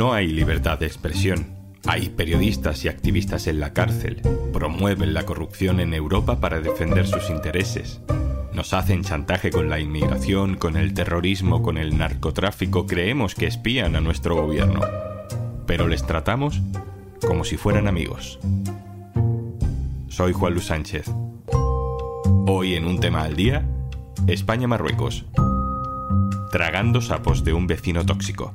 No hay libertad de expresión. Hay periodistas y activistas en la cárcel. Promueven la corrupción en Europa para defender sus intereses. Nos hacen chantaje con la inmigración, con el terrorismo, con el narcotráfico. Creemos que espían a nuestro gobierno. Pero les tratamos como si fueran amigos. Soy Juan Luis Sánchez. Hoy en un tema al día, España-Marruecos. Tragando sapos de un vecino tóxico.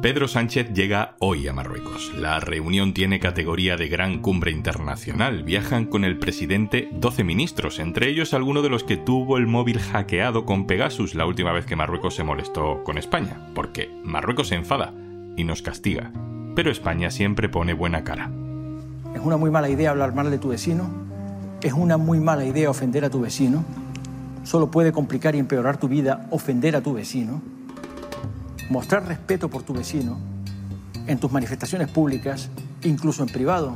Pedro Sánchez llega hoy a Marruecos. La reunión tiene categoría de gran cumbre internacional. Viajan con el presidente 12 ministros, entre ellos alguno de los que tuvo el móvil hackeado con Pegasus la última vez que Marruecos se molestó con España. Porque Marruecos se enfada y nos castiga. Pero España siempre pone buena cara. Es una muy mala idea hablar mal de tu vecino. Es una muy mala idea ofender a tu vecino. Solo puede complicar y empeorar tu vida ofender a tu vecino mostrar respeto por tu vecino en tus manifestaciones públicas, incluso en privado,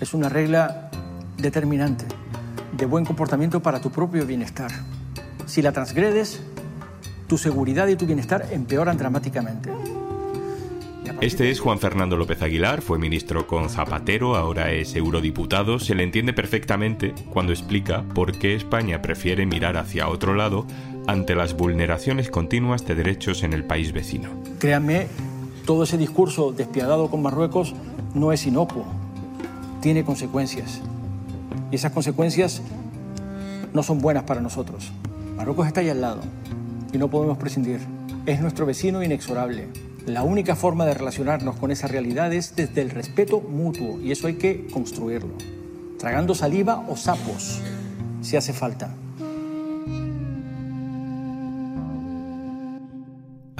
es una regla determinante de buen comportamiento para tu propio bienestar. Si la transgredes, tu seguridad y tu bienestar empeoran dramáticamente. Este es Juan Fernando López Aguilar, fue ministro con Zapatero, ahora es eurodiputado. Se le entiende perfectamente cuando explica por qué España prefiere mirar hacia otro lado ante las vulneraciones continuas de derechos en el país vecino. Créanme, todo ese discurso despiadado con Marruecos no es inocuo, tiene consecuencias. Y esas consecuencias no son buenas para nosotros. Marruecos está ahí al lado y no podemos prescindir. Es nuestro vecino inexorable. La única forma de relacionarnos con esa realidad es desde el respeto mutuo y eso hay que construirlo. Tragando saliva o sapos, si hace falta.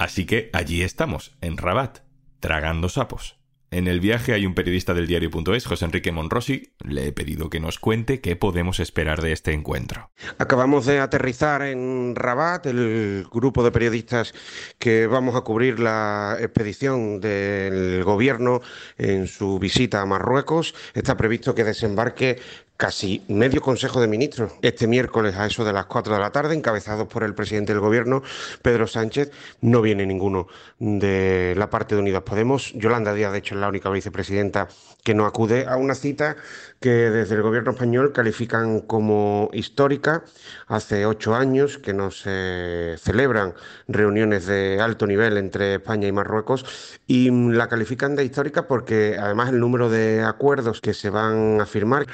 Así que allí estamos, en Rabat, tragando sapos. En el viaje hay un periodista del diario.es, José Enrique Monrosi. Le he pedido que nos cuente qué podemos esperar de este encuentro. Acabamos de aterrizar en Rabat, el grupo de periodistas que vamos a cubrir la expedición del gobierno en su visita a Marruecos. Está previsto que desembarque casi medio Consejo de Ministros este miércoles a eso de las 4 de la tarde, encabezados por el presidente del Gobierno, Pedro Sánchez. No viene ninguno de la parte de Unidas Podemos. Yolanda Díaz, de hecho, es la única vicepresidenta que no acude a una cita que desde el Gobierno español califican como histórica. Hace ocho años que no se celebran reuniones de alto nivel entre España y Marruecos y la califican de histórica porque además el número de acuerdos que se van a firmar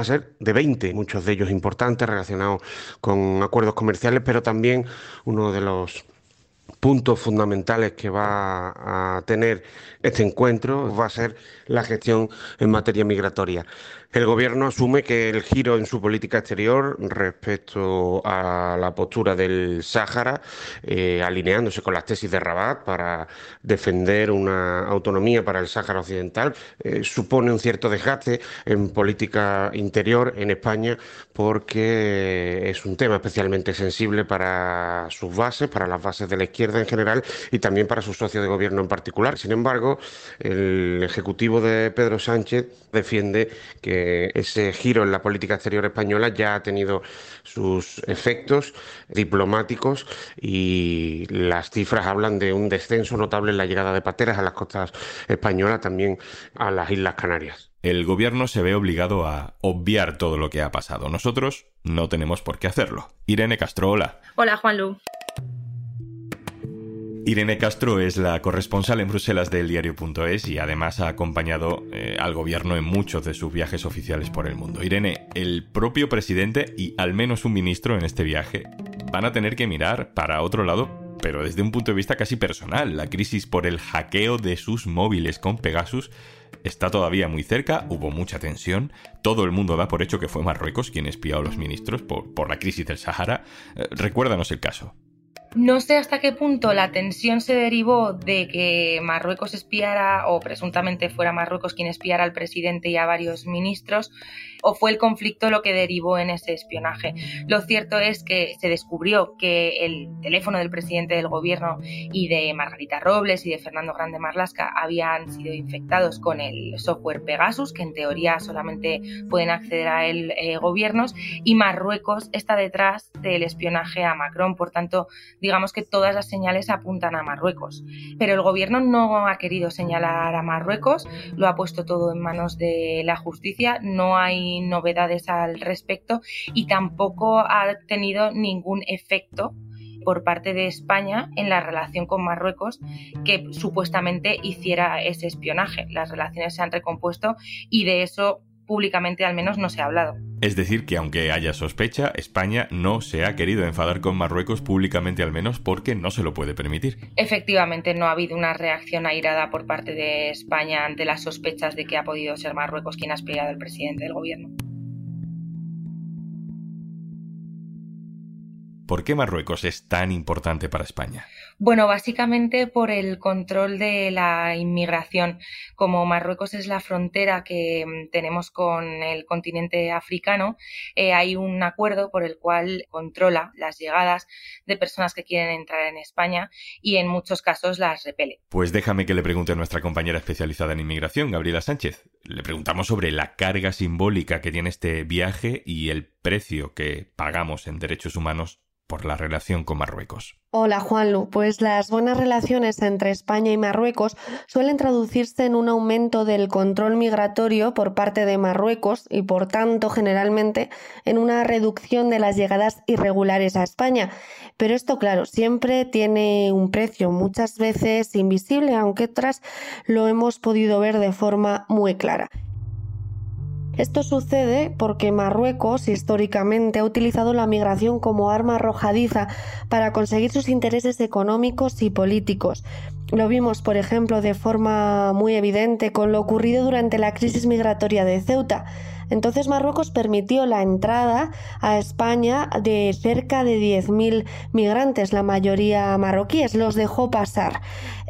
va a ser de 20, muchos de ellos importantes relacionados con acuerdos comerciales, pero también uno de los puntos fundamentales que va a tener este encuentro va a ser la gestión en materia migratoria. El Gobierno asume que el giro en su política exterior respecto a la postura del Sáhara, eh, alineándose con las tesis de Rabat para defender una autonomía para el Sáhara Occidental, eh, supone un cierto desgaste en política interior en España porque es un tema especialmente sensible para sus bases, para las bases de la izquierda en general y también para sus socios de gobierno en particular. Sin embargo, el Ejecutivo de Pedro Sánchez defiende que ese giro en la política exterior española ya ha tenido sus efectos diplomáticos y las cifras hablan de un descenso notable en la llegada de pateras a las costas españolas, también a las Islas Canarias. El gobierno se ve obligado a obviar todo lo que ha pasado. Nosotros no tenemos por qué hacerlo. Irene Castro, hola. Hola, Juanlu. Irene Castro es la corresponsal en Bruselas del diario.es y además ha acompañado eh, al gobierno en muchos de sus viajes oficiales por el mundo. Irene, el propio presidente y al menos un ministro en este viaje van a tener que mirar para otro lado, pero desde un punto de vista casi personal. La crisis por el hackeo de sus móviles con Pegasus está todavía muy cerca, hubo mucha tensión, todo el mundo da por hecho que fue Marruecos quien espió a los ministros por, la crisis del Sahara. Eh, recuérdanos el caso. No sé hasta qué punto la tensión se derivó de que Marruecos espiara o presuntamente fuera Marruecos quien espiara al presidente y a varios ministros o fue el conflicto lo que derivó en ese espionaje. Lo cierto es que se descubrió que el teléfono del presidente del gobierno y de Margarita Robles y de Fernando Grande Marlasca habían sido infectados con el software Pegasus, que en teoría solamente pueden acceder a él eh, gobiernos, y Marruecos está detrás del espionaje a Macron. Por tanto, digamos que todas las señales apuntan a Marruecos. Pero el gobierno no ha querido señalar a Marruecos, lo ha puesto todo en manos de la justicia, no hay novedades al respecto y tampoco ha tenido ningún efecto por parte de España en la relación con Marruecos que supuestamente hiciera ese espionaje. Las relaciones se han recompuesto y de eso públicamente al menos no se ha hablado. Es decir, que aunque haya sospecha, España no se ha querido enfadar con Marruecos públicamente al menos porque no se lo puede permitir. Efectivamente, no ha habido una reacción airada por parte de España ante las sospechas de que ha podido ser Marruecos quien ha espiado al presidente del gobierno. ¿Por qué Marruecos es tan importante para España? Bueno, básicamente por el control de la inmigración. Como Marruecos es la frontera que mm, tenemos con el continente africano, eh, hay un acuerdo por el cual controla las llegadas de personas que quieren entrar en España y en muchos casos las repele. Pues déjame que le pregunte a nuestra compañera especializada en inmigración, Gabriela Sánchez. Le preguntamos sobre la carga simbólica que tiene este viaje y el precio que pagamos en derechos humanos por la relación con Marruecos. Hola Juanlu, pues las buenas relaciones entre España y Marruecos suelen traducirse en un aumento del control migratorio por parte de Marruecos y por tanto generalmente en una reducción de las llegadas irregulares a España. Pero esto claro, siempre tiene un precio, muchas veces invisible, aunque otras lo hemos podido ver de forma muy clara. Esto sucede porque Marruecos históricamente ha utilizado la migración como arma arrojadiza para conseguir sus intereses económicos y políticos. Lo vimos, por ejemplo, de forma muy evidente con lo ocurrido durante la crisis migratoria de Ceuta. Entonces Marruecos permitió la entrada a España de cerca de 10.000 migrantes, la mayoría marroquíes, los dejó pasar.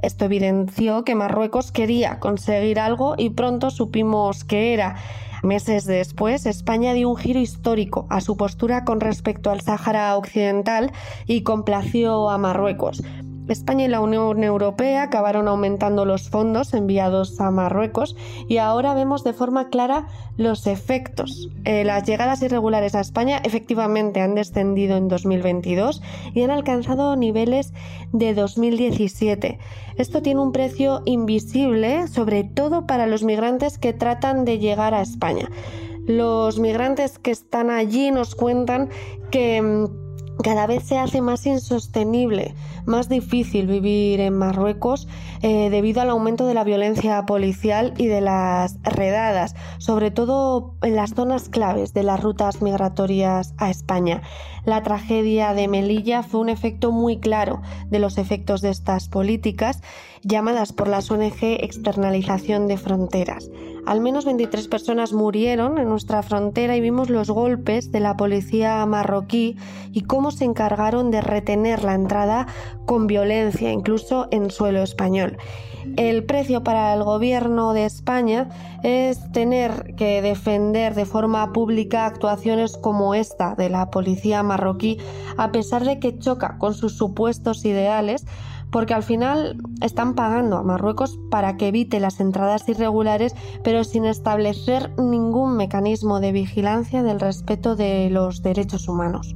Esto evidenció que Marruecos quería conseguir algo y pronto supimos que era Meses después, España dio un giro histórico a su postura con respecto al Sáhara Occidental y complació a Marruecos. España y la Unión Europea acabaron aumentando los fondos enviados a Marruecos y ahora vemos de forma clara los efectos. Eh, las llegadas irregulares a España efectivamente han descendido en 2022 y han alcanzado niveles de 2017. Esto tiene un precio invisible, sobre todo para los migrantes que tratan de llegar a España. Los migrantes que están allí nos cuentan que mm, cada vez se hace más insostenible, más difícil vivir en Marruecos eh, debido al aumento de la violencia policial y de las redadas, sobre todo en las zonas claves de las rutas migratorias a España. La tragedia de Melilla fue un efecto muy claro de los efectos de estas políticas llamadas por las ONG externalización de fronteras. Al menos 23 personas murieron en nuestra frontera y vimos los golpes de la policía marroquí y cómo se encargaron de retener la entrada con violencia, incluso en suelo español. El precio para el gobierno de España es tener que defender de forma pública actuaciones como esta de la policía marroquí, a pesar de que choca con sus supuestos ideales, porque al final están pagando a Marruecos para que evite las entradas irregulares, pero sin establecer ningún mecanismo de vigilancia del respeto de los derechos humanos.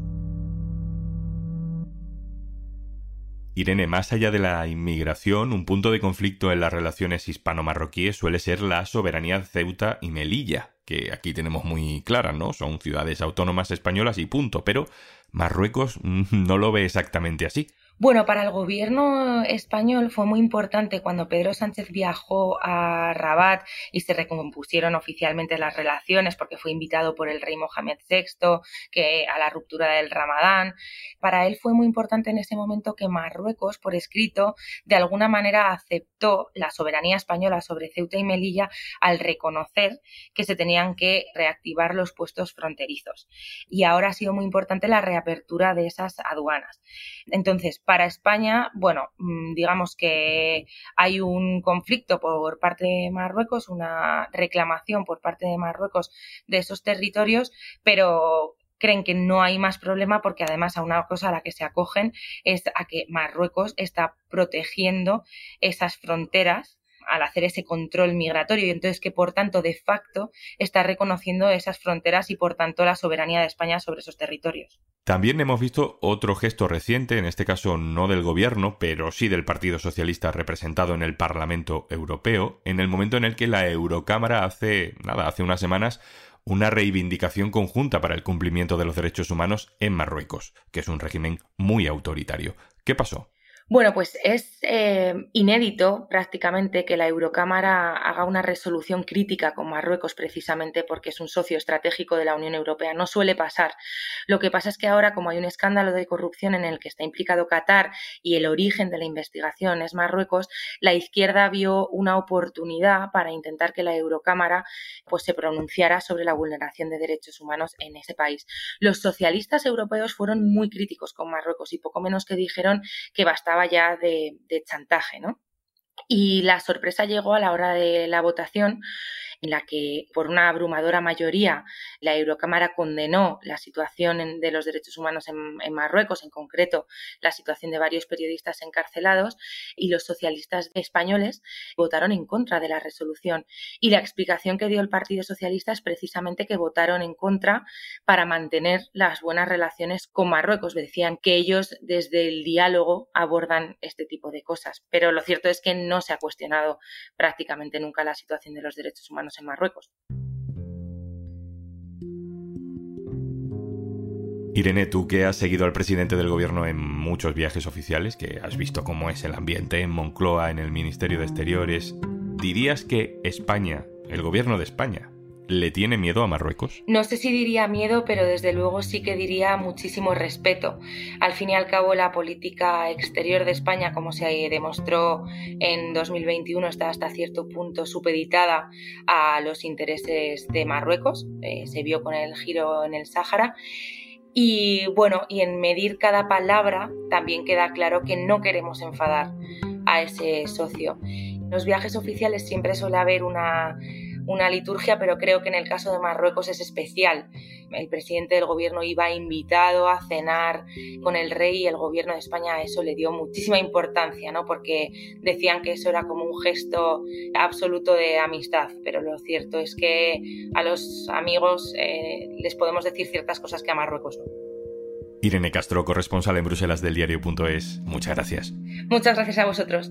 Irene, más allá de la inmigración, un punto de conflicto en las relaciones hispano-marroquíes suele ser la soberanía de Ceuta y Melilla, que aquí tenemos muy claras, ¿no? Son ciudades autónomas españolas y punto, pero Marruecos no lo ve exactamente así. Bueno, para el gobierno español fue muy importante cuando Pedro Sánchez viajó a Rabat y se recompusieron oficialmente las relaciones porque fue invitado por el rey Mohamed VI que a la ruptura del Ramadán. Para él fue muy importante en ese momento que Marruecos, por escrito, de alguna manera aceptó la soberanía española sobre Ceuta y Melilla al reconocer que se tenían que reactivar los puestos fronterizos. Y ahora ha sido muy importante la reapertura de esas aduanas. Entonces, Para España, bueno, mm, digamos que hay un conflicto por parte de Marruecos, una reclamación por parte de Marruecos de esos territorios, pero creen que no hay más problema porque además a una cosa a la que se acogen es a que Marruecos está protegiendo esas fronteras al hacer ese control migratorio y entonces que por tanto de facto está reconociendo esas fronteras y por tanto la soberanía de España sobre esos territorios. También hemos visto otro gesto reciente, en este caso no del gobierno, pero sí del Partido Socialista representado en el Parlamento Europeo, en el momento en el que la Eurocámara hace, nada, hace unas semanas una reivindicación conjunta para el cumplimiento de los derechos humanos en Marruecos, que es un régimen muy autoritario. ¿Qué pasó? Bueno, pues es eh, inédito prácticamente que la Eurocámara haga una resolución crítica con Marruecos precisamente porque es un socio estratégico de la Unión Europea. No suele pasar. Lo que pasa es que ahora, como hay un escándalo de corrupción en el que está implicado Qatar y el origen de la investigación es Marruecos, la izquierda vio una oportunidad para intentar que la Eurocámara pues, se pronunciara sobre la vulneración de derechos humanos en ese país. Los socialistas europeos fueron muy críticos con Marruecos y poco menos que dijeron que bastaba ya de, de chantaje, ¿no? Y la sorpresa llegó a la hora de la votación en la que por una abrumadora mayoría la Eurocámara condenó la situación de los derechos humanos en, Marruecos, en concreto la situación de varios periodistas encarcelados, y los socialistas españoles votaron en contra de la resolución. Y la explicación que dio el Partido Socialista es precisamente que votaron en contra para mantener las buenas relaciones con Marruecos. Decían que ellos desde el diálogo abordan este tipo de cosas. Pero lo cierto es que no se ha cuestionado prácticamente nunca la situación de los derechos humanos en Marruecos. Irene, tú que has seguido al presidente del gobierno en muchos viajes oficiales, que has visto cómo es el ambiente en Moncloa, en el Ministerio de Exteriores, ¿dirías que España, el gobierno de España, ¿Le tiene miedo a Marruecos? No sé si diría miedo, pero desde luego sí que diría muchísimo respeto. Al fin y al cabo, la política exterior de España, como se demostró en 2021, está hasta cierto punto supeditada a los intereses de Marruecos. Eh, se vio con el giro en el Sáhara. Y bueno, y en medir cada palabra también queda claro que no queremos enfadar a ese socio. En los viajes oficiales siempre suele haber una una liturgia, pero creo que en el caso de Marruecos es especial. El presidente del gobierno iba invitado a cenar con el rey y el gobierno de España a eso le dio muchísima importancia, ¿no? Porque decían que eso era como un gesto absoluto de amistad, pero lo cierto es que a los amigos eh, les podemos decir ciertas cosas que a Marruecos no. Irene Castro, corresponsal en Bruselas del diario.es, muchas gracias. Muchas gracias a vosotros.